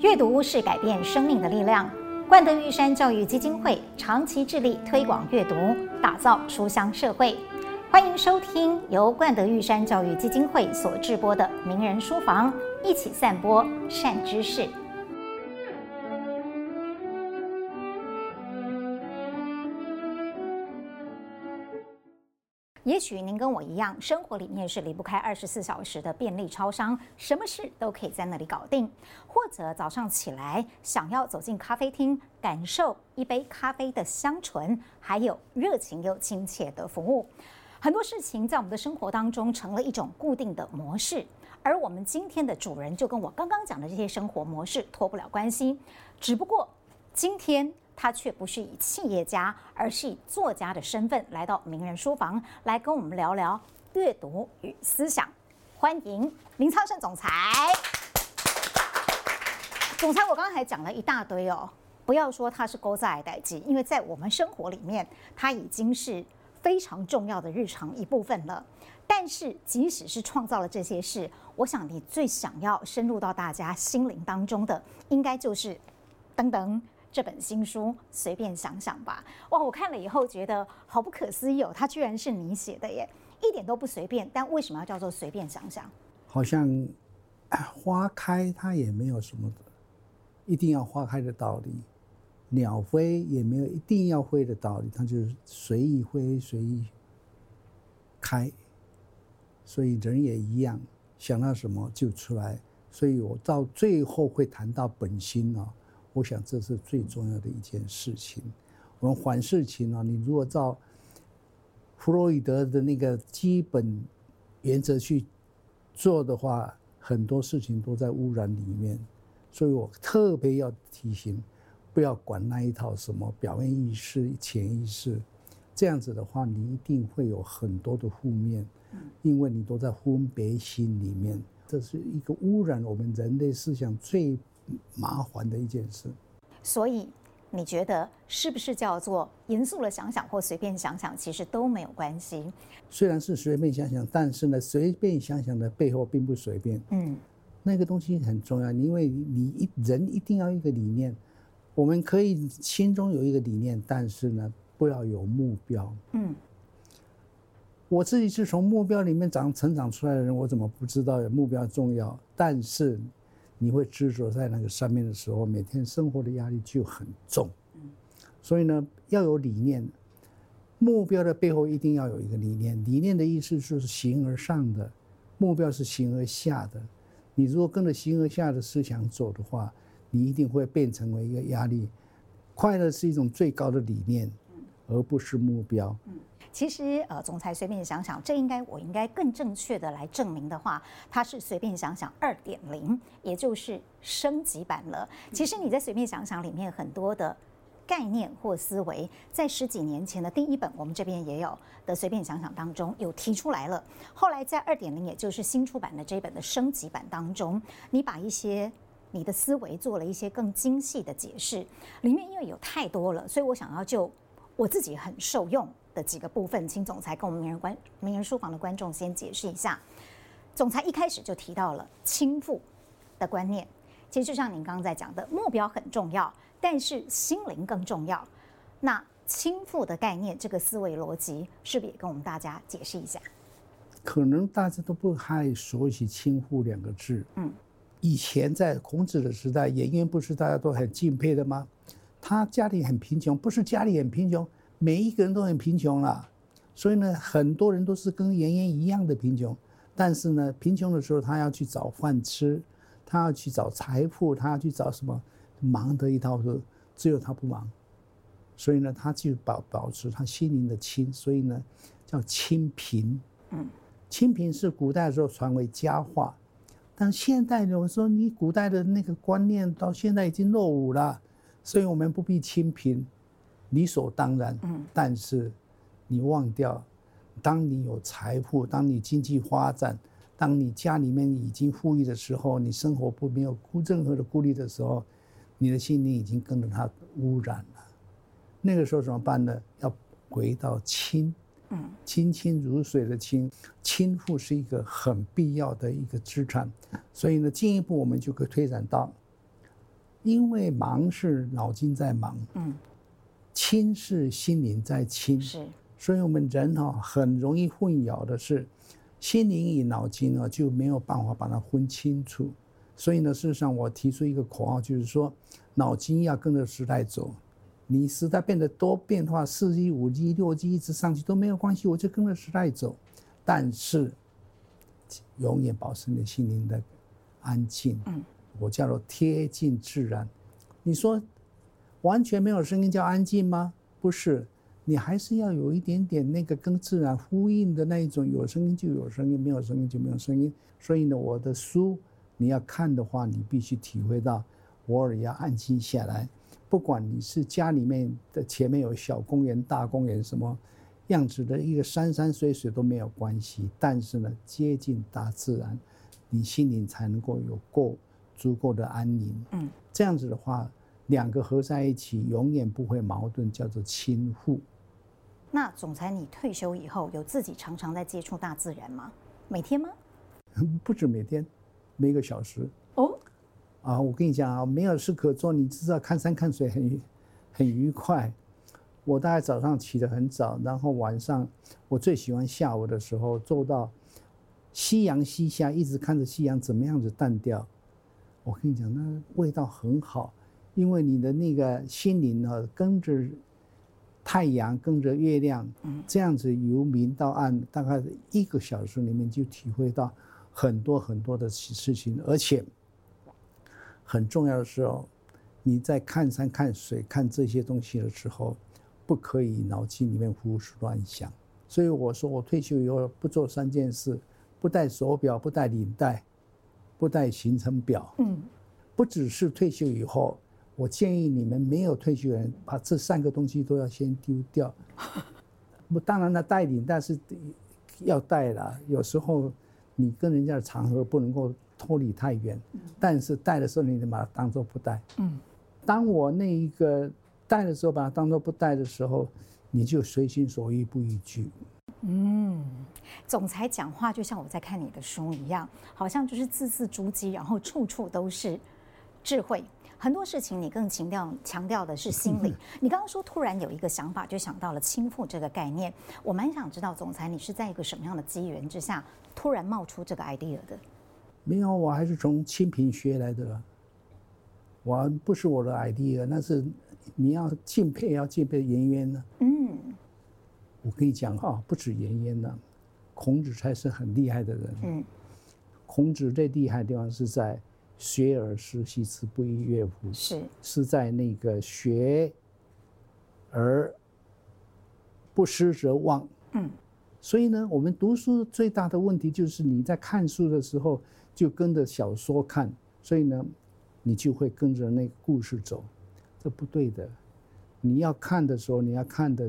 阅读是改变生命的力量。冠德玉山教育基金会长期致力推广阅读，打造书香社会。欢迎收听由冠德玉山教育基金会所制播的《名人书房》，一起散播善知识。也许您跟我一样，生活里面是离不开二十四小时的便利超商，什么事都可以在那里搞定。或者早上起来想要走进咖啡厅，感受一杯咖啡的香醇，还有热情又亲切的服务。很多事情在我们的生活当中成了一种固定的模式，而我们今天的主人就跟我刚刚讲的这些生活模式脱不了关系，只不过今天。他却不是以企业家，而是以作家的身份来到名人书房，来跟我们聊聊阅读与思想。欢迎林苍盛总裁。总裁，我刚才讲了一大堆哦，不要说他是勾在代际，因为在我们生活里面，他已经是非常重要的日常一部分了。但是，即使是创造了这些事，我想你最想要深入到大家心灵当中的，应该就是等等。这本新书，随便想想吧。哇，我看了以后觉得好不可思议哦，它居然是你写的耶，一点都不随便。但为什么要叫做随便想想？好像花开它也没有什么一定要花开的道理，鸟飞也没有一定要飞的道理，它就是随意飞，随意开。所以人也一样，想到什么就出来。所以我到最后会谈到本心哦。我想这是最重要的一件事情。我们缓事情啊，你如果照弗洛伊德的那个基本原则去做的话，很多事情都在污染里面。所以我特别要提醒，不要管那一套什么表面意识、潜意识，这样子的话，你一定会有很多的负面，因为你都在分别心里面，这是一个污染我们人类思想最。麻烦的一件事，所以你觉得是不是叫做严肃了想想或随便想想，其实都没有关系。虽然是随便想想，但是呢，随便想想的背后并不随便。嗯，那个东西很重要，因为你一人一定要一个理念。我们可以心中有一个理念，但是呢，不要有目标。嗯，我自己是从目标里面长成长出来的人，我怎么不知道有目标重要？但是。你会执着在那个上面的时候，每天生活的压力就很重。所以呢，要有理念，目标的背后一定要有一个理念。理念的意思就是形而上的，目标是形而下的。你如果跟着形而下的思想走的话，你一定会变成为一个压力。快乐是一种最高的理念，而不是目标。其实，呃，总裁随便想想，这应该我应该更正确的来证明的话，它是随便想想二点零，也就是升级版了。其实你在随便想想里面很多的概念或思维，在十几年前的第一本我们这边也有的随便想想当中有提出来了。后来在二点零，也就是新出版的这本的升级版当中，你把一些你的思维做了一些更精细的解释。里面因为有太多了，所以我想要就我自己很受用。的几个部分，请总裁跟我们名人观名人书房的观众先解释一下。总裁一开始就提到了倾覆的观念，其实就像您刚刚在讲的，目标很重要，但是心灵更重要。那倾覆的概念，这个思维逻辑，是不是也跟我们大家解释一下？可能大家都不太熟悉“倾覆”两个字。嗯，以前在孔子的时代，颜渊不是大家都很敬佩的吗？他家里很贫穷，不是家里很贫穷。每一个人都很贫穷了，所以呢，很多人都是跟妍妍一样的贫穷。但是呢，贫穷的时候，他要去找饭吃，他要去找财富，他要去找什么？忙得一塌糊涂，只有他不忙。所以呢，他就保保持他心灵的清，所以呢，叫清贫。嗯，清贫是古代的时候传为佳话，但现代人我说你古代的那个观念到现在已经落伍了，所以我们不必清贫。理所当然，但是你忘掉，当你有财富，当你经济发展，当你家里面已经富裕的时候，你生活不没有任何的顾虑的时候，你的心灵已经跟着它污染了。那个时候怎么办呢？要回到清，嗯，清清如水的清，清富是一个很必要的一个资产。所以呢，进一步我们就可以推展到因为忙是脑筋在忙，嗯，清是心灵在亲，是，所以我们人哈很容易混淆的是，心灵与脑筋呢就没有办法把它分清楚。所以呢，事实上我提出一个口号，就是说，脑筋要跟着时代走。你时代变得多变化，四 G、五 G、六 G 一直上去都没有关系，我就跟着时代走。但是，永远保持你心灵的安静。嗯，我叫做贴近自然。你说完全没有声音叫安静吗？不是，你还是要有一点点那个跟自然呼应的那一种，有声音就有声音，没有声音就没有声音。所以呢，我的书你要看的话，你必须体会到，偶尔要安静下来。不管你是家里面的前面有小公园、大公园，什么样子的一个山山水水都没有关系。但是呢，接近大自然，你心灵才能够有够足够的安宁。嗯，这样子的话，两个合在一起，永远不会矛盾，叫做亲互。那总裁，你退休以后有自己常常在接触大自然吗？每天吗？不止每天，每个小时。哦。啊，我跟你讲啊，没有事可做，你知道看山看水很很愉快。我大概早上起得很早，然后晚上我最喜欢下午的时候，做到夕阳西下，一直看着夕阳怎么样子淡掉。我跟你讲，那味道很好，因为你的那个心灵呢，跟着太阳，跟着月亮，这样子由明到暗，大概一个小时里面就体会到很多很多的事情，而且。很重要的时候，你在看山看水看这些东西的时候，不可以脑筋里面胡思乱想。所以我说，我退休以后不做三件事：不戴手表，不戴领带，不带行程表。嗯，不只是退休以后，我建议你们没有退休人把这三个东西都要先丢掉。不，当然了，带领但是要带了。有时候你跟人家的场合不能够。脱离太远，但是带的时候你得把它当做不带。嗯，当我那一个带的时候，把它当做不带的时候，你就随心所欲不逾矩。嗯，总裁讲话就像我在看你的书一样，好像就是字字珠玑，然后处处都是智慧。很多事情你更强调强调的是心理。你刚刚说突然有一个想法，就想到了亲父这个概念。我蛮想知道，总裁你是在一个什么样的机缘之下，突然冒出这个 idea 的？没有，我还是从清贫学来的。我不是我的 idea，那是你要敬佩，要敬佩颜渊呢。嗯，我跟你讲哈，不止颜渊呢，孔子才是很厉害的人。嗯，孔子最厉害的地方是在学而时习之，不亦说乎？是是在那个学而不思则忘。嗯，所以呢，我们读书最大的问题就是你在看书的时候。就跟着小说看，所以呢，你就会跟着那个故事走，这不对的。你要看的时候，你要看的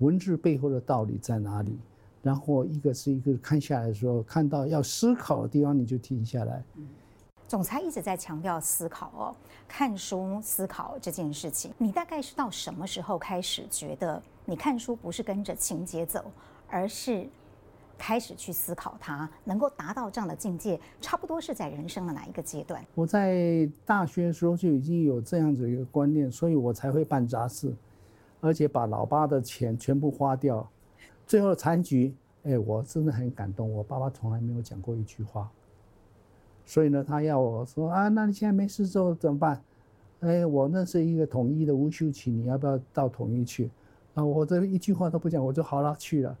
文字背后的道理在哪里？然后一个是一个看下来的时候，看到要思考的地方，你就停下来。总裁一直在强调思考哦，看书思考这件事情。你大概是到什么时候开始觉得你看书不是跟着情节走，而是？开始去思考它，能够达到这样的境界，差不多是在人生的哪一个阶段？我在大学的时候就已经有这样子一个观念，所以我才会办杂志，而且把老爸的钱全部花掉。最后残局，哎，我真的很感动。我爸爸从来没有讲过一句话，所以呢，他要我说啊，那你现在没事做怎么办？哎，我认识一个统一的无休期，你要不要到统一去？啊，我这一句话都不讲，我就好了去了。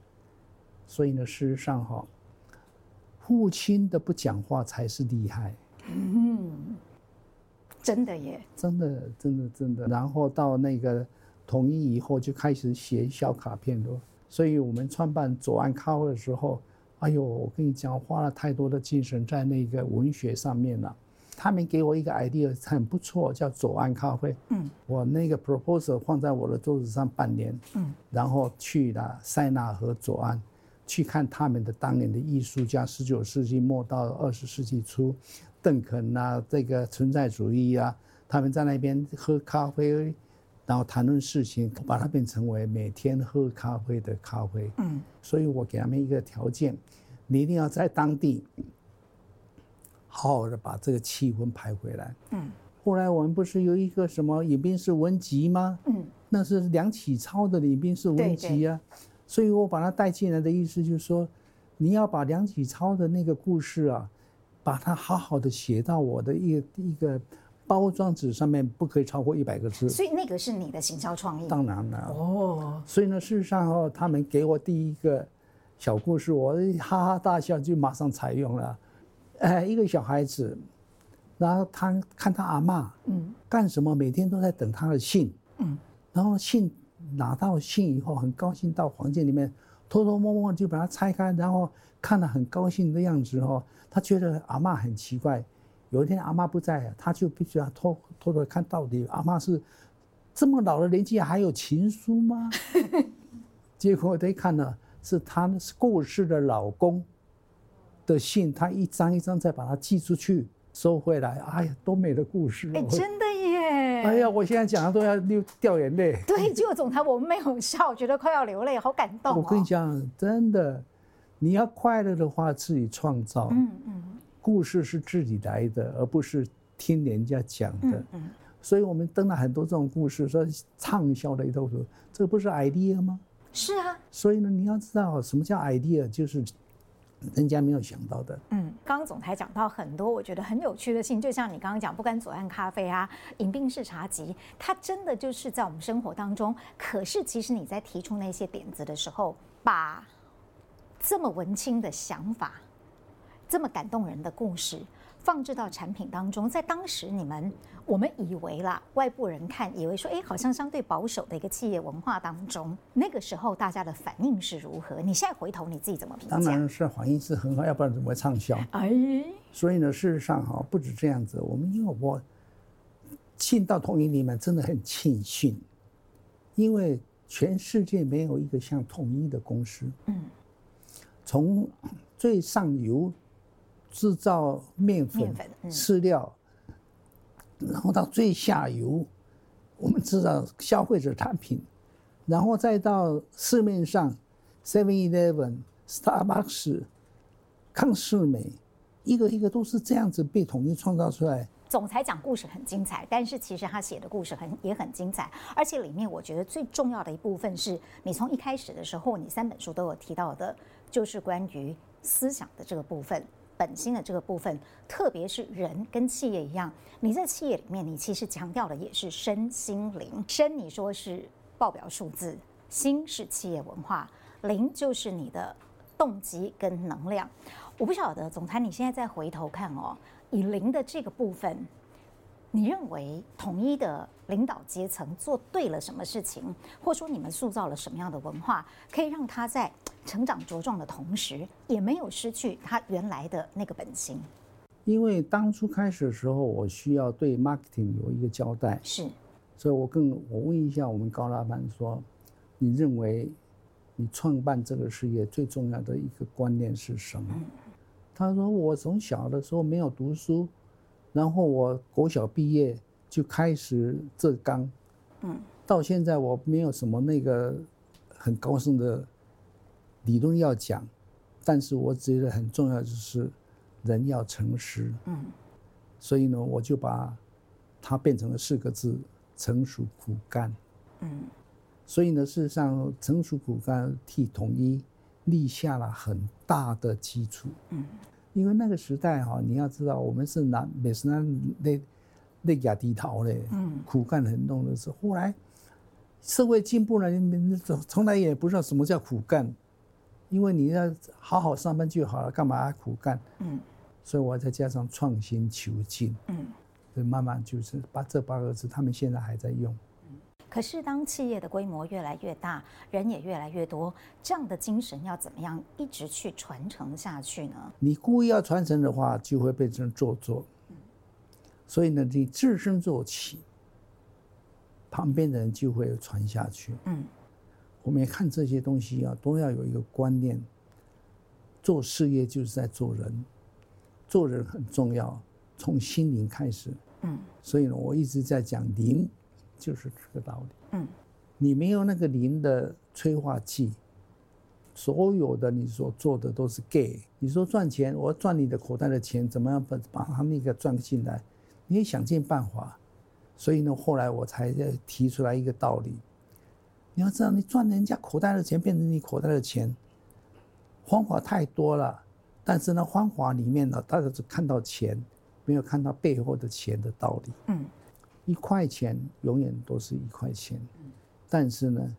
所以呢，事实上哈，父亲的不讲话才是厉害。嗯，真的耶，真的，真的，真的。然后到那个统一以后，就开始写小卡片了。所以我们创办左岸咖啡的时候，哎呦，我跟你讲，花了太多的精神在那个文学上面了。他们给我一个 idea 很不错，叫左岸咖啡。嗯，我那个 proposal 放在我的桌子上半年。嗯，然后去了塞纳河左岸。去看他们的当年的艺术家，十九世纪末到二十世纪初，邓肯啊，这个存在主义啊，他们在那边喝咖啡，然后谈论事情，把它变成为每天喝咖啡的咖啡。嗯，所以我给他们一个条件，你一定要在当地好好的把这个气氛拍回来。嗯，后来我们不是有一个什么饮冰室文集吗？嗯，那是梁启超的饮冰室文集啊。对对，所以我把它带进来的意思就是说，你要把梁启超的那个故事啊，把它好好的写到我的一个一个包装纸上面，不可以超过一百个字。所以那个是你的行销创意？当然了。哦。所以呢，事实上哦，他们给我第一个小故事，我哈哈大笑，就马上采用了。哎，一个小孩子。然后他看他阿妈，嗯，干什么？每天都在等他的信，嗯，然后信拿到信以后，很高兴到房间里面，偷偷摸摸就把它拆开，然后看了很高兴的样子哦，他觉得阿妈很奇怪。有一天阿妈不在，他就必须要偷偷的看到底阿妈是这么老的年纪还有情书吗？结果他一看呢，是他过世的老公的信，他一张一张再把它寄出去。收回来，哎呀，多美的故事！哎，真的耶！哎呀，我现在讲的都要流掉眼泪。对，结果总裁我们没有笑，觉得快要流泪，好感动哦。我跟你讲，真的，你要快乐的话，自己创造。嗯嗯。故事是自己来的，而不是听人家讲的。嗯嗯。所以我们登了很多这种故事，说畅销的一套书，这不是 idea 吗？是啊。所以呢，你要知道什么叫 idea，就是。人家没有想到的。嗯，刚刚总裁讲到很多我觉得很有趣的信，就像你刚刚讲，不管左岸咖啡啊、饮冰式茶集，它真的就是在我们生活当中。可是其实你在提出那些点子的时候，把这么文青的想法、这么感动人的故事。放置到产品当中，在当时你们我们以为啦，外部人看以为说，哎，好像相对保守的一个企业文化当中，那个时候大家的反应是如何？你现在回头你自己怎么评价？当然是反应是很好，要不然怎么会畅销？哎，所以呢，事实上哈，不止这样子，我们因为我进到统一里面真的很庆幸，因为全世界没有一个像统一的公司，嗯，从最上游。制造面粉、饲料，然后到最下游，我们制造消费者产品，然后再到市面上，Seven Eleven、Starbucks、康士美，一个一个都是这样子被统一创造出来。总裁讲故事很精彩，但是其实他写的故事很也很精彩，而且里面我觉得最重要的一部分是你从一开始的时候，你三本书都有提到的，就是关于思想的这个部分。本心的这个部分，特别是人跟企业一样，你在企业里面，你其实强调的也是身心灵。身你说是报表数字，心是企业文化，灵就是你的动机跟能量。我不晓得总裁，你现在再回头看哦，以灵的这个部分。你认为统一的领导阶层做对了什么事情，或者说你们塑造了什么样的文化，可以让他在成长茁壮的同时，也没有失去他原来的那个本心？因为当初开始的时候，我需要对 marketing 有一个交代，是，所以我更我问一下我们高老板说，你认为你创办这个事业最重要的一个观念是什么？嗯、他说我从小的时候没有读书。然后我国小毕业就开始这岗，嗯，到现在我没有什么那个很高深的理论要讲，但是我觉得很重要就是人要诚实，嗯，所以呢，我就把它变成了四个字：成熟苦干，嗯，所以呢，事实上，成熟苦干替统一立下了很大的基础，嗯。因为那个时代哈，你要知道，我们是拿美斯南那那亚低头的，嗯，苦干很重的是。后来社会进步了，你从从来也不知道什么叫苦干，因为你要好好上班就好了，干嘛苦干？嗯，所以我再加上创新求进，嗯，所以慢慢就是把这八个字，他们现在还在用。可是，当企业的规模越来越大，人也越来越多，这样的精神要怎么样一直去传承下去呢？你故意要传承的话，就会变成做作。所以呢，你自身做起，旁边的人就会传下去。嗯，我们也看这些东西啊，都要有一个观念：做事业就是在做人，做人很重要，从心灵开始。嗯，所以呢，我一直在讲灵。就是这个道理。嗯，你没有那个灵的催化剂，所有的你所做的都是 gay。你说赚钱，我赚你的口袋的钱，怎么样把把他那个赚进来？你也想尽办法，所以呢，后来我才提出来一个道理：你要知道，你赚人家口袋的钱变成你口袋的钱，方法太多了。但是呢，方法里面呢，大家只看到钱，没有看到背后的钱的道理。嗯，一块钱永远都是一块钱，但是呢，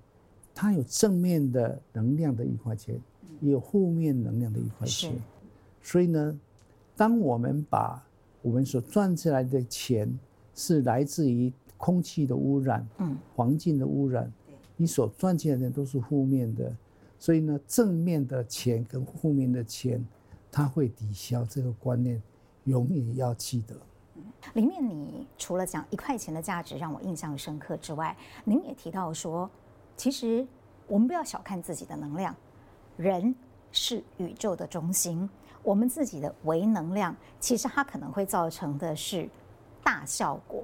它有正面的能量的一块钱，也有负面能量的一块钱。所以呢，当我们把我们所赚出来的钱是来自于空气的污染、嗯，环境的污染，你所赚进来的都是负面的。所以呢，正面的钱跟负面的钱。它会抵消这个观念，永远要记得。里面你除了讲一块钱的价值让我印象深刻之外，您也提到说，其实我们不要小看自己的能量，人是宇宙的中心，我们自己的微能量，其实它可能会造成的是大效果。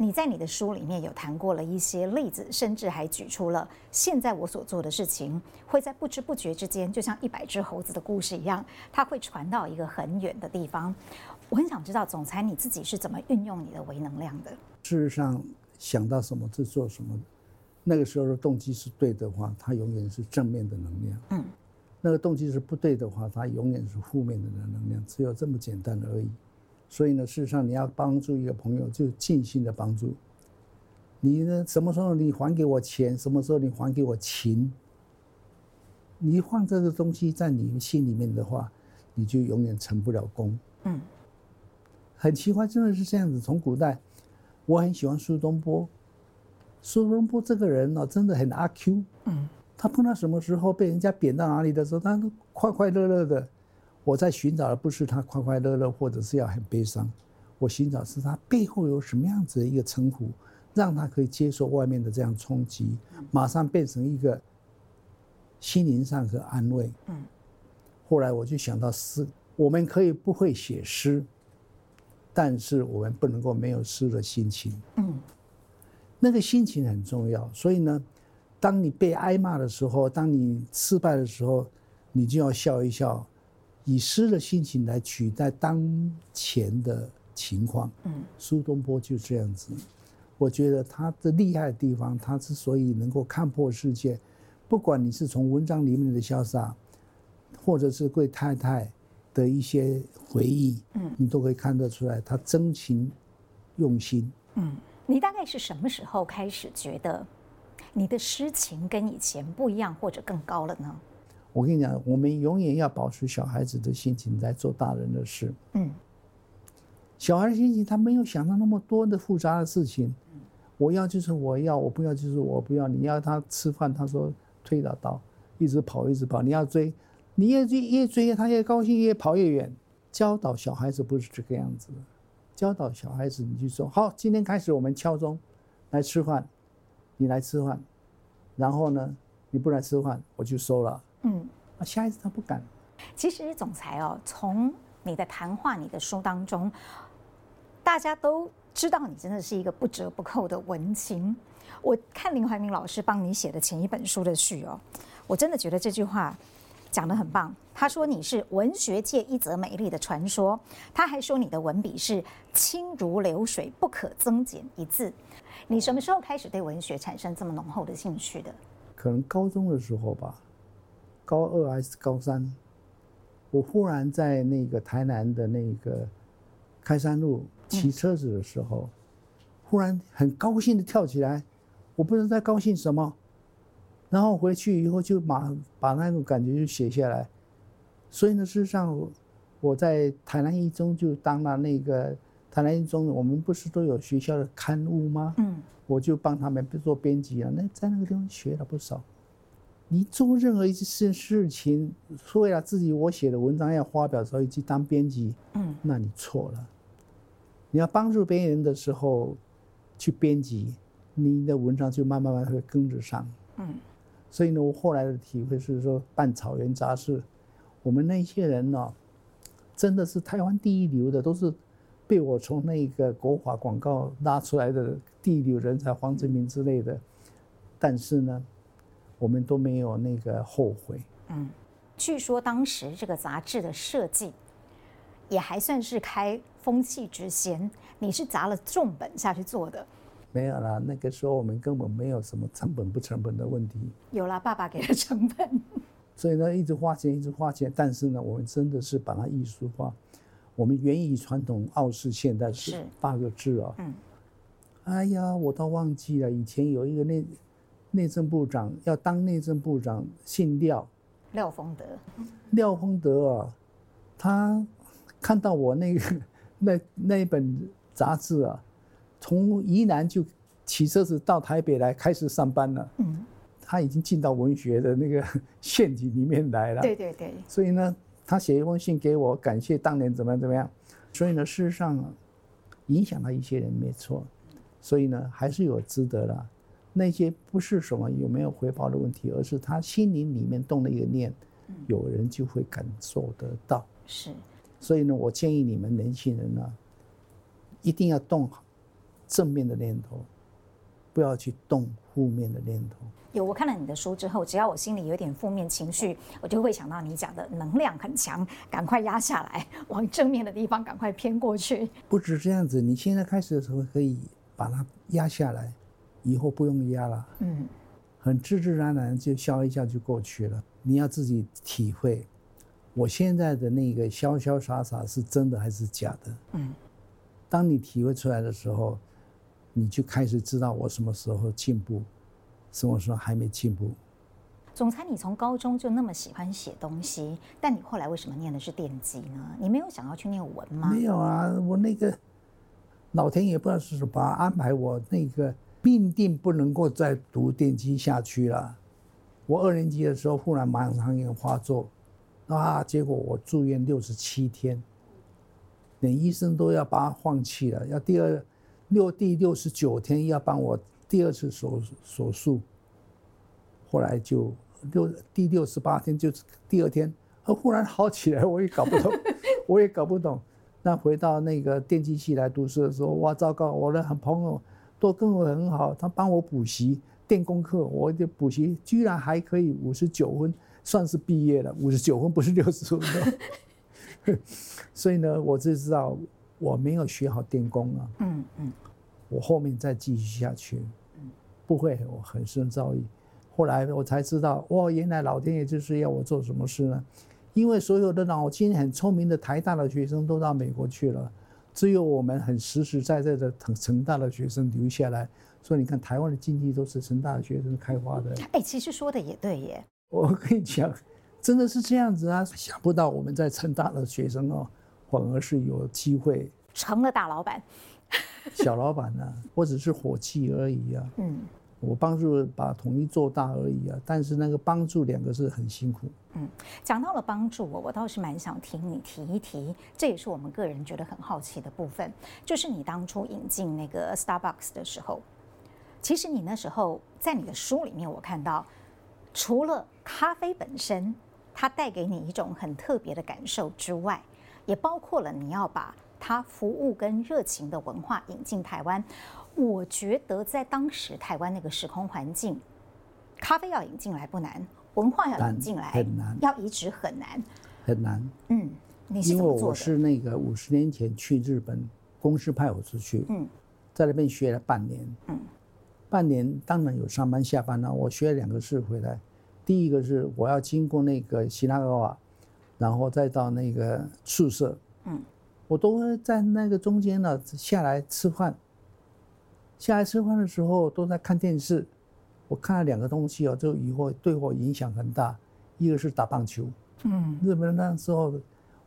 你在你的书里面有谈过了一些例子，甚至还举出了现在我所做的事情会在不知不觉之间，就像一百只猴子的故事一样，它会传到一个很远的地方。我很想知道，总裁你自己是怎么运用你的微能量的？事实上，想到什么就做什么，那个时候的动机是对的话，它永远是正面的能量。嗯，那个动机是不对的话，它永远是负面的能量，只有这么简单而已。所以呢，事实上你要帮助一个朋友，就尽心的帮助。你呢，什么时候你还给我钱？什么时候你还给我情？你放这个东西在你心里面的话，你就永远成不了功。嗯，很奇怪，真的是这样子。从古代，我很喜欢苏东坡。苏东坡这个人呢，真的很阿 Q。嗯，他碰到什么时候被人家贬到哪里的时候，他都快快乐乐的。我在寻找的不是他快快乐乐，或者是要很悲伤，我寻找是他背后有什么样子的一个称呼，让他可以接受外面的这样冲击，马上变成一个心灵上的安慰。嗯。后来我就想到诗，我们可以不会写诗，但是我们不能够没有诗的心情。嗯。那个心情很重要，所以呢，当你被挨骂的时候，当你失败的时候，你就要笑一笑。以诗的心情来取代当前的情况。嗯，苏东坡就这样子。我觉得他的厉害的地方，他之所以能够看破世界，不管你是从文章里面的潇洒，或者是对太太的一些回忆，嗯，你都可以看得出来，他真情用心。嗯，你大概是什么时候开始觉得你的诗情跟以前不一样，或者更高了呢？我跟你讲，我们永远要保持小孩子的心情来做大人的事。嗯，小孩的心情，他没有想到那么多的复杂的事情。我要就是我要，我不要就是我不要。你要他吃饭，他说推倒倒，一直跑一直跑。你要追，你越追越追，他越高兴，越跑越远。教导小孩子不是这个样子的。教导小孩子，你就说好，今天开始我们敲钟来吃饭，你来吃饭，然后呢，你不来吃饭，我就收了。嗯，啊，下一次他不敢。其实总裁哦，从你的谈话、你的书当中，大家都知道你真的是一个不折不扣的文青。我看林怀民老师帮你写的前一本书的序哦，我真的觉得这句话讲得很棒。他说你是文学界一则美丽的传说，他还说你的文笔是清如流水，不可增减一字。你什么时候开始对文学产生这么浓厚的兴趣的？可能高中的时候吧。高二还是高三，我忽然在那个台南的那个开山路骑车子的时候，忽然很高兴的跳起来，我不知道在高兴什么，然后回去以后就把把那种感觉就写下来。所以呢，事实上我在台南一中就当了那个台南一中，我们不是都有学校的刊物吗？嗯，我就帮他们做编辑啊，那在那个地方学了不少。你做任何一件事情，为了自己我写的文章要发表的时候，以及当编辑，嗯，那你错了。你要帮助别人的时候，去编辑，你的文章就慢慢慢会跟着上。嗯，所以呢，我后来的体会是说，办草原杂志，我们那些人呢，真的是台湾第一流的，都是被我从那个国华广告拉出来的第一流人才，黄志明之类的。但是呢。我们都没有那个后悔。嗯，据说当时这个杂志的设计也还算是开风气之先，你是砸了重本下去做的。没有啦，那个时候我们根本没有什么成本不成本的问题。有啦，爸爸给的成本。所以呢，一直花钱，一直花钱。但是呢，我们真的是把它艺术化。我们源于传统，傲视现代是八个字啊。嗯。哎呀，我倒忘记了。以前有一个内内政部长要当内政部长，姓廖。廖丰德。廖丰德啊，他看到我那个 那那一本杂志啊，从宜兰就骑车子到台北来开始上班了。嗯。他已经进到文学的那个 陷阱里面来了。对对对。所以呢，他写一封信给我，感谢当年怎么样怎么样。所以呢，事实上影响了一些人没错。所以呢，还是有值得的。那些不是什么有没有回报的问题，而是他心灵里面动了一个念，有人就会感受得到。是。所以呢，我建议你们年轻人呢，一定要动正面的念头，不要去动负面的念头。有，我看了你的书之后，只要我心里有点负面情绪，我就会想到你讲的能量很强，赶快压下来，往正面的地方赶快偏过去。不止这样子，你现在开始的时候可以把它压下来，以后不用压了，嗯，很自自然然就消一下就过去了。你要自己体会，我现在的那个潇潇洒洒是真的还是假的？嗯，当你体会出来的时候，你就开始知道我什么时候进步。什么时候还没进步？总裁，你从高中就那么喜欢写东西，但你后来为什么念的是电机呢？你没有想要去念文吗？没有啊，我那个老天也不知道是什么安排，我那个命定不能够再读电机下去了。我二年级的时候忽然盲肠炎发作，啊，结果我住院六十七天，连医生都要把它放弃了，要第二六第六十九天要帮我。第二次手手术，后来就六第六十八天就是第二天，呃，忽然好起来，我也搞不懂，我也搞不懂。那回到那个电机系来读书的时候，哇，糟糕！我的朋友都跟我很好，他帮我补习电工课，我的补习居然还可以五十九分，算是毕业了。五十九分不是六十分，所以呢，我就知道我没有学好电工啊。嗯嗯。我后面再继续下去，不会，我很深造诣。后来我才知道，哇，原来老天爷就是要我做什么事呢？因为所有的脑筋很聪明的台大的学生都到美国去了，只有我们很实实在在的成成大的学生留下来。所以你看，台湾的经济都是成大的学生开发的。哎，其实说的也对耶。我跟你讲，真的是这样子啊！想不到我们在成大的学生哦，反而是有机会成了大老板。小老板呢、啊，我只是伙计而已啊。嗯，我帮助把统一做大而已啊。但是那个帮助两个字很辛苦。嗯，讲到了帮助我，我倒是蛮想听你提一提，这也是我们个人觉得很好奇的部分，就是你当初引进那个 Starbucks 的时候，其实你那时候在你的书里面，我看到除了咖啡本身它带给你一种很特别的感受之外，也包括了你要把。他服务跟热情的文化引进台湾，我觉得在当时台湾那个时空环境，咖啡要引进来不难，文化要引进来很难，要移植很难，很难。嗯，你是因为我是那个五十年前去日本，公司派我出去，嗯，在那边学了半年，嗯，半年当然有上班下班了。我学了两个事回来，第一个是我要经过那个西那川，然后再到那个宿舍，嗯。我都会在那个中间呢下来吃饭。下来吃饭的时候都在看电视，我看了两个东西哦，就以后对我影响很大。一个是打棒球，嗯，日本那时候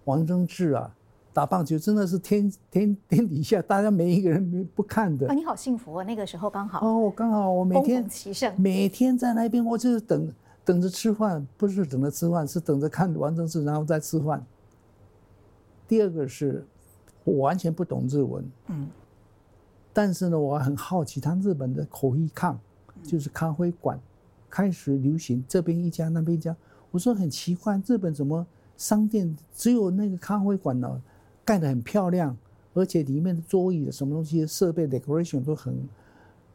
王贞治啊，打棒球真的是天天天底下大家没一个人没不看的。啊，你好幸福啊！那个时候刚好哦，刚好我每天每天在那边，我就是等等着吃饭，不是等着吃饭，是等着看王贞治，然后再吃饭。第二个是，我完全不懂日文，嗯，但是呢，我很好奇，他日本的コーヒーカン，就是咖啡馆，开始流行，这边一家，那边一家。我说很奇怪，日本怎么商店只有那个咖啡馆呢？盖得很漂亮，而且里面的桌椅的什么东西设备 decoration 都很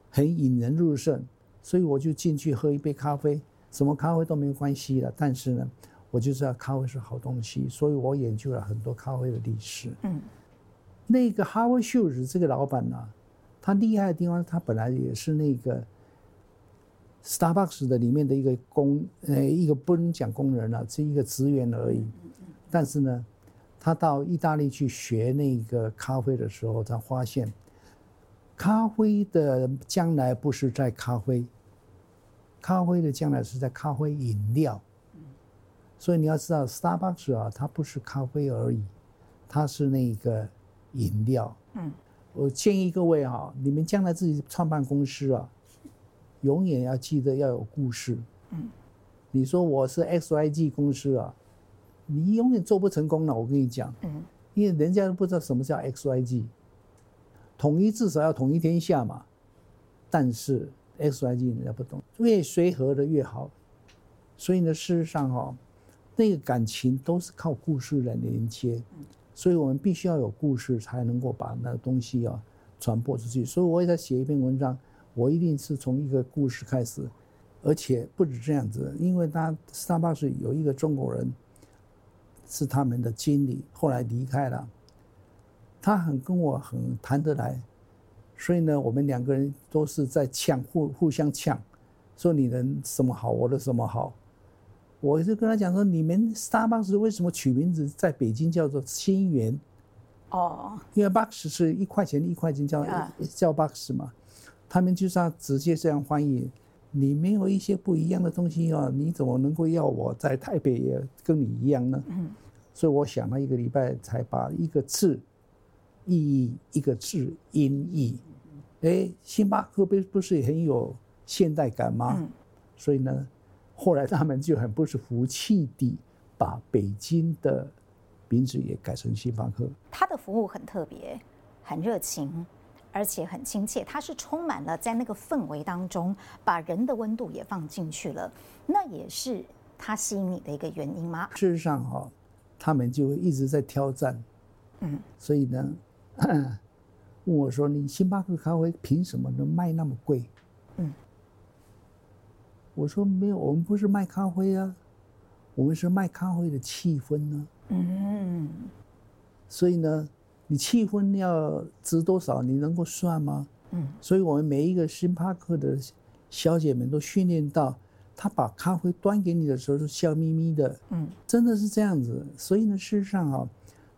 很引人入胜，所以我就进去喝一杯咖啡， 什么咖啡都没有关系了，但是呢。我就知道咖啡是好东西，所以我研究了很多咖啡的历史。嗯，那个 Schultz 这个老板呢、啊，他厉害的地方，他本来也是那个 Starbucks 的里面的一个工，呃，一个不能讲工人了，啊，是一个职员而已。但是呢，他到意大利去学那个咖啡的时候，他发现咖啡的将来不是在咖啡，咖啡的将来是在咖啡饮料。所以你要知道，Starbucks 啊，它不是咖啡而已，它是那个饮料。嗯，我建议各位啊，你们将来自己创办公司啊，永远要记得要有故事。嗯，你说我是 XYG 公司啊，你永远做不成功了。我跟你讲，嗯，因为人家都不知道什么叫 XYG，统一至少要统一天下嘛。但是 XYG 人家不懂，越随和的越好。所以呢，事实上哈。那个感情都是靠故事来连接，所以我们必须要有故事，才能够把那个东西啊传播出去。所以我也在写一篇文章，我一定是从一个故事开始，而且不止这样子，因为他 Starbucks 有一个中国人是他们的经理，后来离开了，他很跟我很谈得来，所以呢，我们两个人都是在抢，互互相抢，说你能什么好，我的什么好。我就跟他讲说，你们 Starbucks 为什么取名字在北京叫做心源？哦，因为 box 是一块钱一块钱叫叫 box 嘛，他们就是要直接这样翻译。你没有一些不一样的东西啊，你怎么能够要我在台北也跟你一样呢？嗯，所以我想了一个礼拜才把一个字意义一个字音译。哎，星巴克不不是也很有现代感吗？嗯，所以呢。后来他们就很不是服气地把北京的名字也改成星巴克。他的服务很特别，很热情，而且很亲切。他是充满了在那个氛围当中，把人的温度也放进去了。那也是他吸引你的一个原因吗？事实上，哈，他们就一直在挑战。嗯，所以呢，问我说：“你星巴克咖啡凭什么能卖那么贵？”嗯。我说没有，我们不是卖咖啡啊，我们是卖咖啡的气氛呢。嗯，所以呢，你气氛要值多少，你能够算吗？嗯，所以我们每一个星巴克的小姐们都训练到，她把咖啡端给你的时候是笑眯眯的。嗯，真的是这样子。所以呢，事实上啊，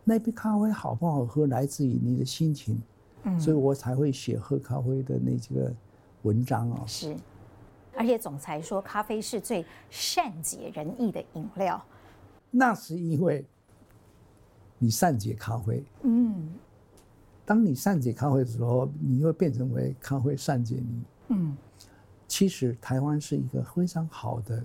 那杯咖啡好不好喝，来自于你的心情。嗯，所以我才会写喝咖啡的那几个文章啊。是。而且总裁说，咖啡是最善解人意的饮料。那是因为你善解咖啡。嗯。当你善解咖啡的时候，你会变成为咖啡善解你。嗯。其实台湾是一个非常好的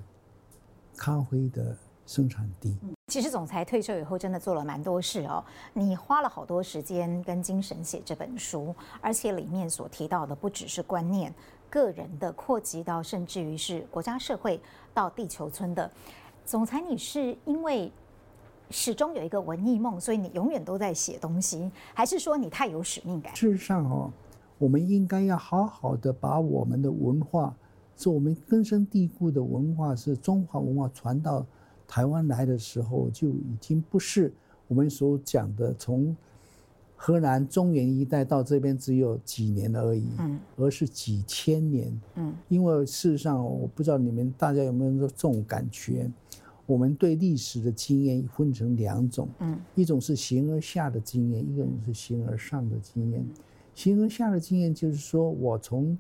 咖啡的生产地。其实总裁退休以后，真的做了蛮多事哦。你花了好多时间跟精神写这本书，而且里面所提到的不只是观念。个人的扩及到，甚至于是国家社会到地球村的总裁，你是因为始终有一个文艺梦，所以你永远都在写东西，还是说你太有使命感？事实上哦，我们应该要好好的把我们的文化，是我们根深蒂固的文化，是中华文化传到台湾来的时候，就已经不是我们所讲的从。河南中原一带到这边只有几年而已，嗯，而是几千年，嗯，因为事实上，我不知道你们大家有没有这种感觉，我们对历史的经验分成两种，嗯，一种是形而下的经验，一种是形而上的经验。形而下的经验就是说我从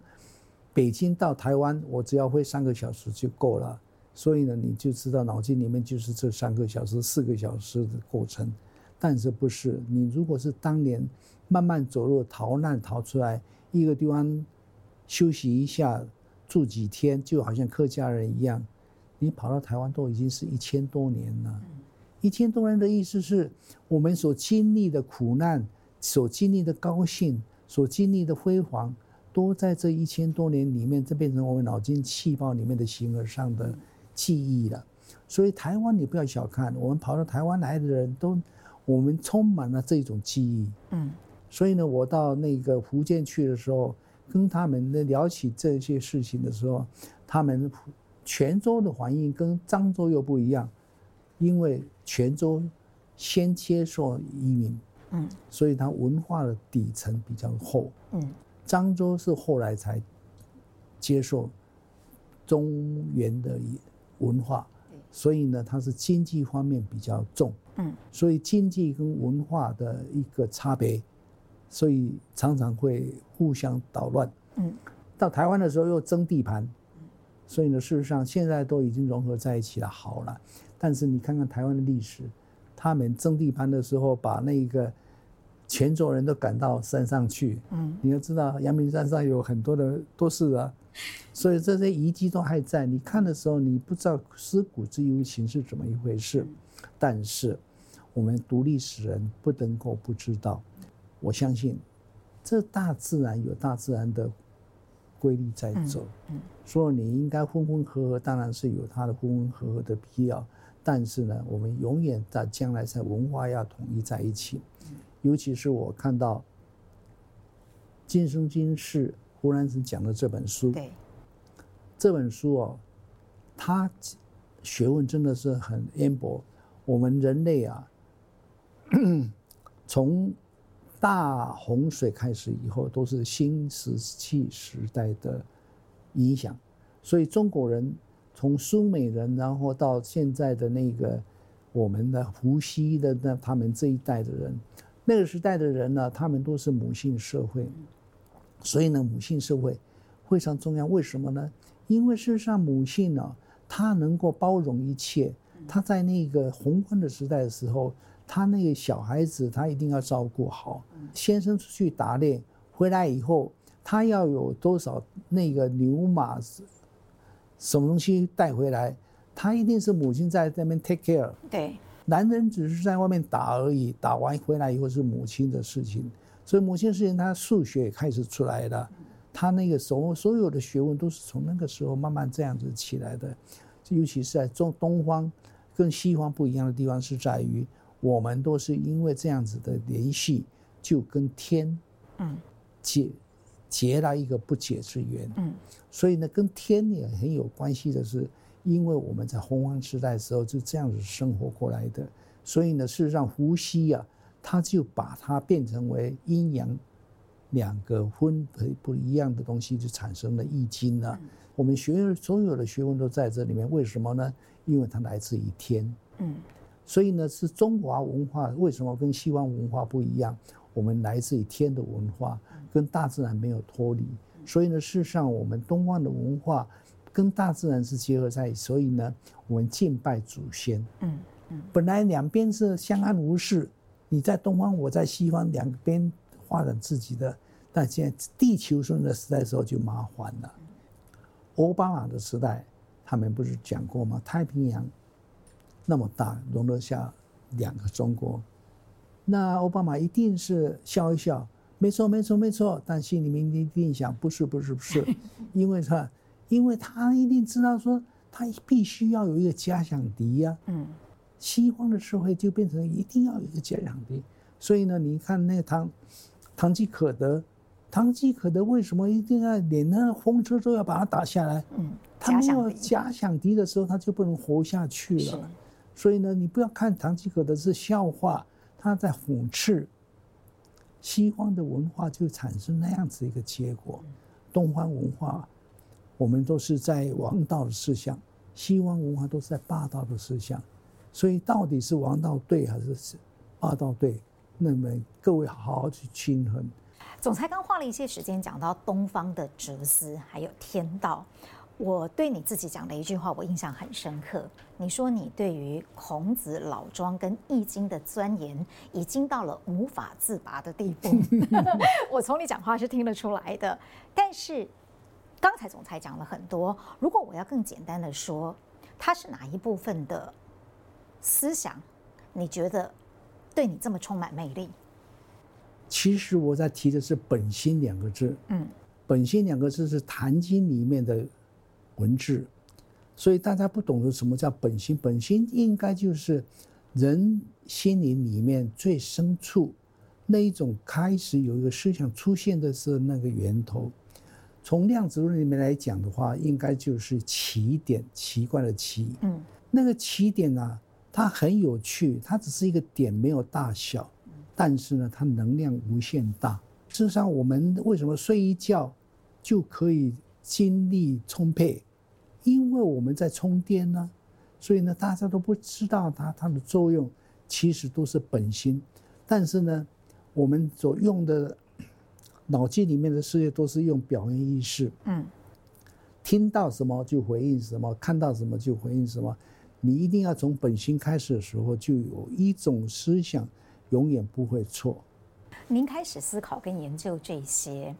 北京到台湾，我只要飞三个小时就够了，所以呢，你就知道脑筋里面就是这三个小时、四个小时的过程。但是不是你？如果是当年慢慢走路逃难逃出来，一个地方休息一下，住几天，就好像客家人一样，你跑到台湾都已经是一千多年了。一千多年的意思是我们所经历的苦难、所经历的高兴、所经历的辉煌，都在这一千多年里面，这变成我们脑筋细胞里面的形而上的记忆了。所以台湾你不要小看，我们跑到台湾来的人都。我们充满了这种记忆，嗯，所以呢，我到那个福建去的时候，跟他们呢聊起这些事情的时候，他们泉州的反应跟漳州又不一样，因为泉州先接受移民，嗯，所以它文化的底层比较厚，嗯，漳州是后来才接受中原的文化，所以呢，它是经济方面比较重。嗯，所以经济跟文化的一个差别，所以常常会互相捣乱。嗯，到台湾的时候又争地盘，所以呢，事实上现在都已经融合在一起了，好了。但是你看看台湾的历史，他们争地盘的时候，把那个泉州人都赶到山上去。嗯，你要知道，阳明山上有很多的都是啊，所以这些遗迹都还在。你看的时候，你不知道尸骨之幽情是怎么一回事。但是，我们读历史人不能够不知道。我相信，这大自然有大自然的规律在走。嗯，所以你应该分分合合，当然是有它的分分合合的必要。但是呢，我们永远在将来在文化要统一在一起。尤其是我看到今生今世胡兰成讲的这本书，对，这本书哦，他学问真的是很渊博。我们人类啊，从大洪水开始以后，都是新石器时代的影响。所以中国人从苏美人，然后到现在的那个我们的伏羲的那他们这一代的人，那个时代的人呢，他们都是母性社会。所以呢，母性社会非常重要。为什么呢？因为事实上，母性呢，它能够包容一切。他在那个洪荒的时代的时候，他那个小孩子他一定要照顾好。先生出去打猎回来以后，他要有多少那个牛马，什么东西带回来，他一定是母亲在那边 take care。对，男人只是在外面打而已，打完回来以后是母亲的事情。所以母亲的事情，他数学也开始出来了，他那个所所有的学问都是从那个时候慢慢这样子起来的，尤其是在中东方。跟西方不一样的地方是在于，我们都是因为这样子的联系，就跟天，嗯，结结了一个不解之缘，嗯，所以呢，跟天也很有关系的是，因为我们在洪荒时代的时候就这样子生活过来的，所以呢，事实上伏羲啊，他就把它变成为阴阳两个分不一样的东西，就产生了易经了。我们学所有的学问都在这里面，为什么呢？因为它来自于天，嗯，所以呢，是中华文化为什么跟西方文化不一样？我们来自于天的文化，跟大自然没有脱离。所以呢，事实上我们东方的文化跟大自然是结合在一起。所以呢，我们敬拜祖先，嗯嗯，本来两边是相安无事，你在东方，我在西方，两边发展自己的。但现在地球村的时代的时候就麻烦了。奥巴马的时代，他们不是讲过吗？太平洋那么大，容得下两个中国，那奥巴马一定是笑一笑，没错，没错，没错。但心里面一定想，不是，不是，不是，因为他，因为他一定知道说，他必须要有一个假想敌呀。嗯，西方的社会就变成一定要有一个假想敌，所以呢，你看那个唐，唐吉可德。唐吉诃德为什么一定要连那个风车都要把它打下来？嗯，他没有假想敌的时候，他就不能活下去了。所以呢，你不要看唐吉诃德是笑话，他在讽刺西方的文化就产生那样子一个结果。东方文化，我们都是在王道的思想；西方文化都是在霸道的思想。所以到底是王道对还是霸道对？那么各位好好去均衡。总裁刚花了一些时间讲到东方的哲思，还有天道。我对你自己讲的一句话，我印象很深刻。你说你对于孔子、老庄跟易经的钻研，已经到了无法自拔的地步。我从你讲话是听得出来的。但是刚才总裁讲了很多，如果我要更简单的说，他是哪一部分的思想？你觉得对你这么充满魅力？其实我在提的是“本心”两个字。嗯，“本心”两个字是《坛经》里面的文字，所以大家不懂得什么叫“本心”。本心应该就是人心灵里面最深处那一种开始有一个思想出现的是那个源头。从量子论里面来讲的话，应该就是奇点，奇怪的奇。嗯，那个奇点啊，它很有趣，它只是一个点，没有大小。但是呢，它能量无限大，事实上，我们为什么睡一觉就可以精力充沛？因为我们在充电呢。所以呢，大家都不知道它它的作用，其实都是本心。但是呢，我们所用的脑筋里面的世界都是用表面意识。嗯。听到什么就回应什么，看到什么就回应什么。你一定要从本心开始的时候，就有一种思想，永远不会错。您开始思考跟研究这些，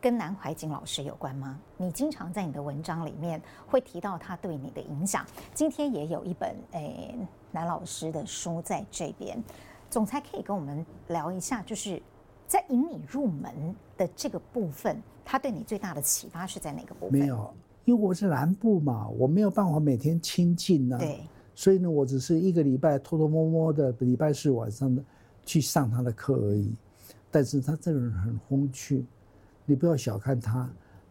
跟南怀瑾老师有关吗？你经常在你的文章里面会提到他对你的影响。今天也有一本诶、哎、南老师的书在这边，总裁可以跟我们聊一下，就是在引你入门的这个部分，他对你最大的启发是在哪个部分？没有。因为我是南部嘛，我没有办法每天亲近呢，对，所以呢，我只是一个礼拜偷偷摸摸的礼拜四晚上的去上他的课而已。但是他这个人很风趣，你不要小看他，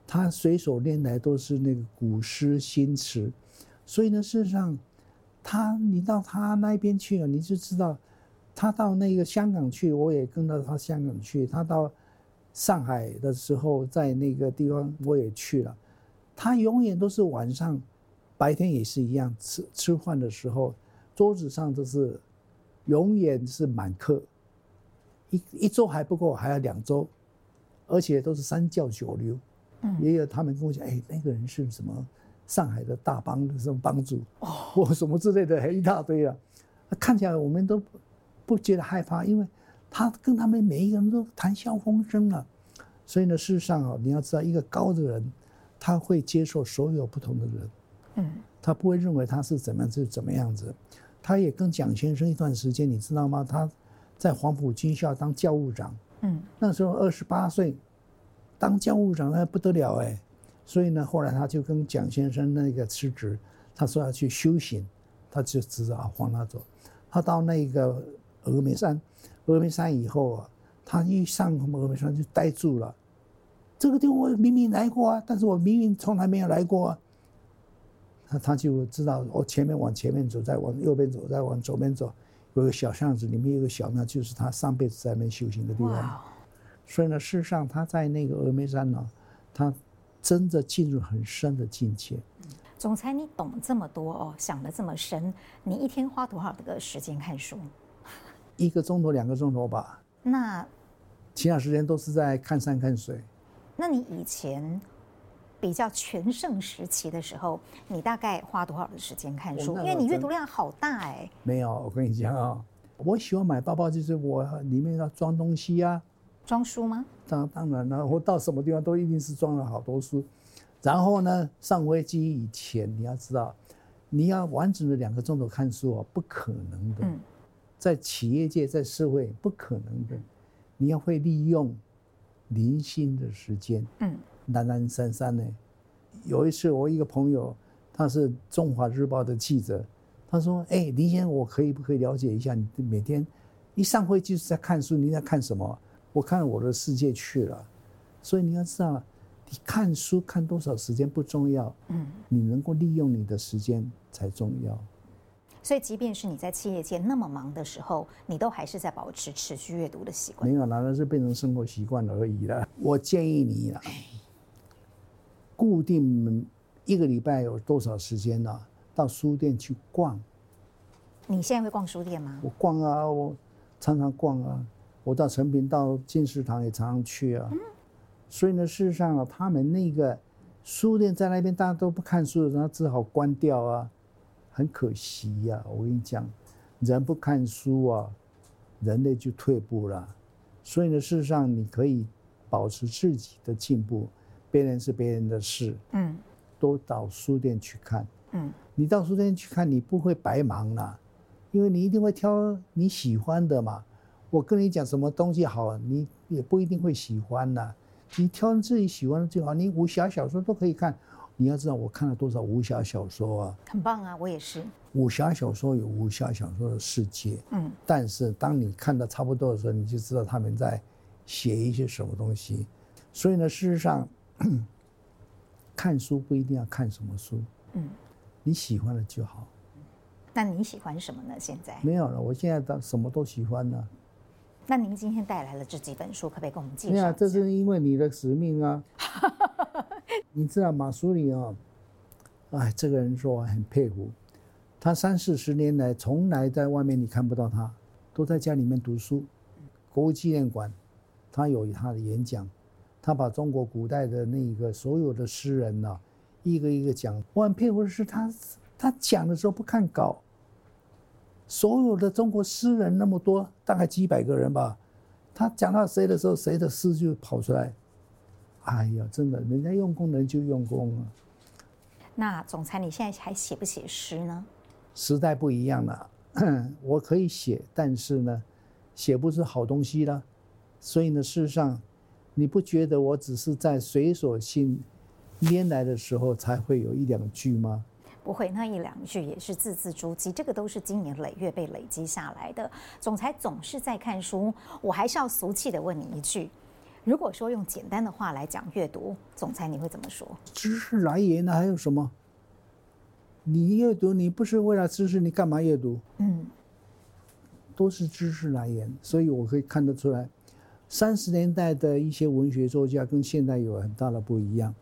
他随手拈来都是那个古诗新词，所以呢，事实上，他你到他那边去了，你就知道，他到那个香港去，我也跟着他香港去，他到上海的时候，在那个地方我也去了。他永远都是晚上，白天也是一样，吃吃饭的时候，桌子上都是永远是满客，一一周还不够，还要两周，而且都是三教九流。嗯，也有他们跟我讲，哎，那个人是什么上海的大帮的什么帮主，哦，或什么之类的，还一大堆啊。看起来我们都不觉得害怕，因为他跟他们每一个人都谈笑风生啊。所以呢，事实上啊，你要知道，一个高的人。他会接受所有不同的人，嗯，他不会认为他是怎么样就怎么样子。他也跟蒋先生一段时间，你知道吗？他在黄埔军校当教务长，嗯，那时候二十八岁，当教务长那不得了哎。所以呢，后来他就跟蒋先生那个辞职，他说要去修行，他就知道啊，放他走。他到那个峨眉山，峨眉山以后啊，他一上峨眉山就呆住了。这个地方我明明来过啊，但是我明明从来没有来过啊。他他就知道，我前面往前面走，再往右边走，再往左边走，有个小巷子，里面有个小庙，就是他上辈子在那边修行的地方。所以呢，事实上他在那个峨眉山呢，他真的进入很深的境界。总裁，你懂这么多哦，想的这么深，你一天花多少个时间看书？一个钟头、两个钟头吧。那其他时间都是在看山看水。那你以前比较全盛时期的时候，你大概花多少的时间看书？因为你阅读量好大哎、欸。没有，我跟你讲啊，我喜欢买包包，就是我里面要装东西啊。装书吗？当当然了，我到什么地方都一定是装了好多书。然后呢，上飞机以前你要知道，你要完整的两个钟头看书啊，不可能的。嗯。在企业界，在社会不可能的，你要会利用。零星的时间，嗯，懒懒散散呢。有一次，我一个朋友，他是《中华日报》的记者，他说：“哎、欸，林先生，我可以不可以了解一下你每天一上会就是在看书？你在看什么？我看我的世界去了。所以你要知道，你看书看多少时间不重要，嗯，你能够利用你的时间才重要。”所以，即便是你在企业界那么忙的时候，你都还是在保持持续阅读的习惯。没有，难道是变成生活习惯而已了？我建议你了，固定一个礼拜有多少时间呢？到书店去逛。你现在会逛书店吗？我逛啊，我常常逛啊。我到诚品、到金石堂也常常去啊。嗯。所以呢，事实上啊，他们那个书店在那边，大家都不看书的，然后只好关掉啊。很可惜呀、啊，我跟你讲，人不看书啊，人类就退步了。所以呢，事实上你可以保持自己的进步，别人是别人的事。嗯，都到书店去看。嗯，你到书店去看，你不会白忙了，因为你一定会挑你喜欢的嘛。我跟你讲什么东西好，你也不一定会喜欢呐。你挑自己喜欢的最好，你武侠小说都可以看。你要知道，我看了多少武侠小说啊！很棒啊，我也是。武侠小说有武侠小说的世界，嗯。但是当你看的差不多的时候，你就知道他们在写一些什么东西。所以呢，事实上，看书不一定要看什么书，嗯，你喜欢了就好。那你喜欢什么呢？现在？没有了，我现在都什么都喜欢呢。那您今天带来了这几本书，可不可以跟我们介绍？对啊，这是因为你的使命啊。你知道马苏里啊？哎，这个人说我很佩服，他三四十年来从来在外面你看不到他，都在家里面读书。国务纪念馆，他有他的演讲，他把中国古代的那个所有的诗人呢、一个一个讲。我很佩服的是他，他讲的时候不看稿。所有的中国诗人那么多，大概几百个人吧，他讲到谁的时候，谁的诗就跑出来。哎呀，真的，人家用功人就用功啊。那总裁，你现在还写不写诗呢？时代不一样了，我可以写，但是呢，写不出好东西了。所以呢，事实上，你不觉得我只是在随手性拈来的时候才会有一两句吗？不会，那一两句也是字字珠玑，这个都是经年累月被累积下来的。总裁总是在看书，我还是要俗气的问你一句：如果说用简单的话来讲阅读，总裁你会怎么说？知识来源呢？还有什么？你阅读，你不是为了知识，你干嘛阅读？嗯，都是知识来源，所以我可以看得出来，三十年代的一些文学作家跟现在有很大的不一样。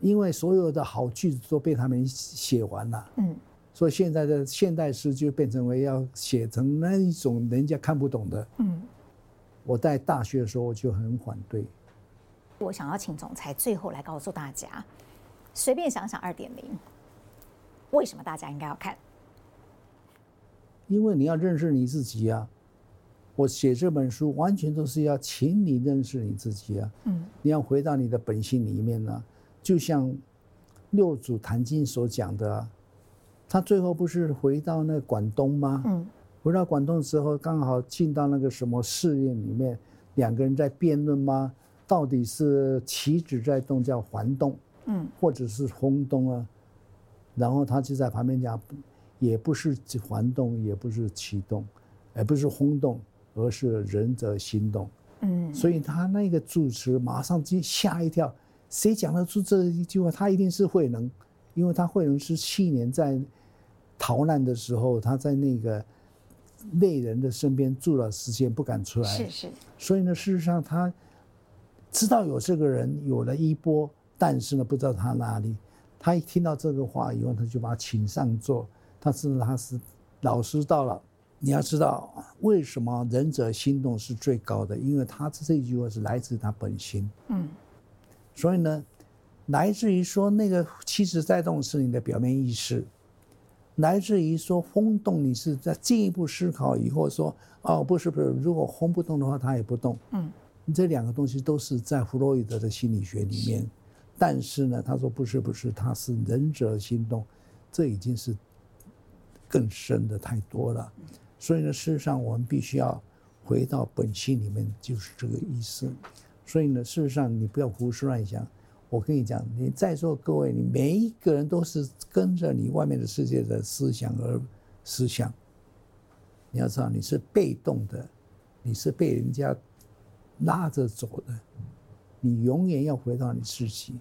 因为所有的好句子都被他们写完了，嗯，所以现在的现代诗就变成为要写成那一种人家看不懂的，嗯。我在大学的时候我就很反对。我想要请总裁最后来告诉大家，随便想想二点零，为什么大家应该要看？因为你要认识你自己啊！我写这本书完全都是要请你认识你自己啊！嗯，你要回到你的本性里面呢。就像六祖坛经所讲的，他最后不是回到那广东吗？嗯，回到广东的时候，刚好进到那个什么寺院里面，两个人在辩论吗？到底是棋子在动叫环动，嗯，或者是轰动啊？然后他就在旁边讲，也不是环动，也不是棋动，也不是轰动，而是仁者心动。嗯，所以他那个主持马上就吓一跳。谁讲得出这一句话？他一定是慧能，因为他慧能是去年在逃难的时候，他在那个内人的身边住了时间，不敢出来。是是。所以呢，事实上他知道有这个人，有了衣钵，但是呢，不知道他哪里。他一听到这个话以后，他就把他请上座。他知道他是老师到了。你要知道为什么仁者心动是最高的？因为他这一句话是来自他本心。嗯。所以呢，来自于说那个其实在动是你的表面意识，来自于说轰动你是在进一步思考以后说哦，不是不是，如果轰不动的话它也不动。嗯，这两个东西都是在弗洛伊德的心理学里面，但是呢，他说不是不是，他是仁者心动，这已经是更深的太多了。所以呢，事实上我们必须要回到本心里面，就是这个意思。所以呢，事实上你不要胡思乱想。我跟你讲，你在座各位，你每一个人都是跟着你外面的世界的思想而思想。你要知道，你是被动的，你是被人家拉着走的。你永远要回到你自己，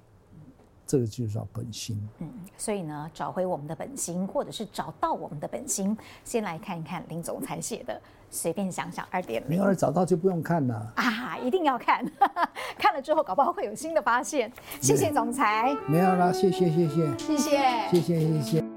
这个就叫本心。嗯，所以呢，找回我们的本心，或者是找到我们的本心，先来看一看林总裁写的。随便想想二点零，你要是找到就不用看了啊！一定要看，看了之后搞不好会有新的发现。谢谢总裁，没有啦，谢谢谢谢谢谢谢谢谢谢。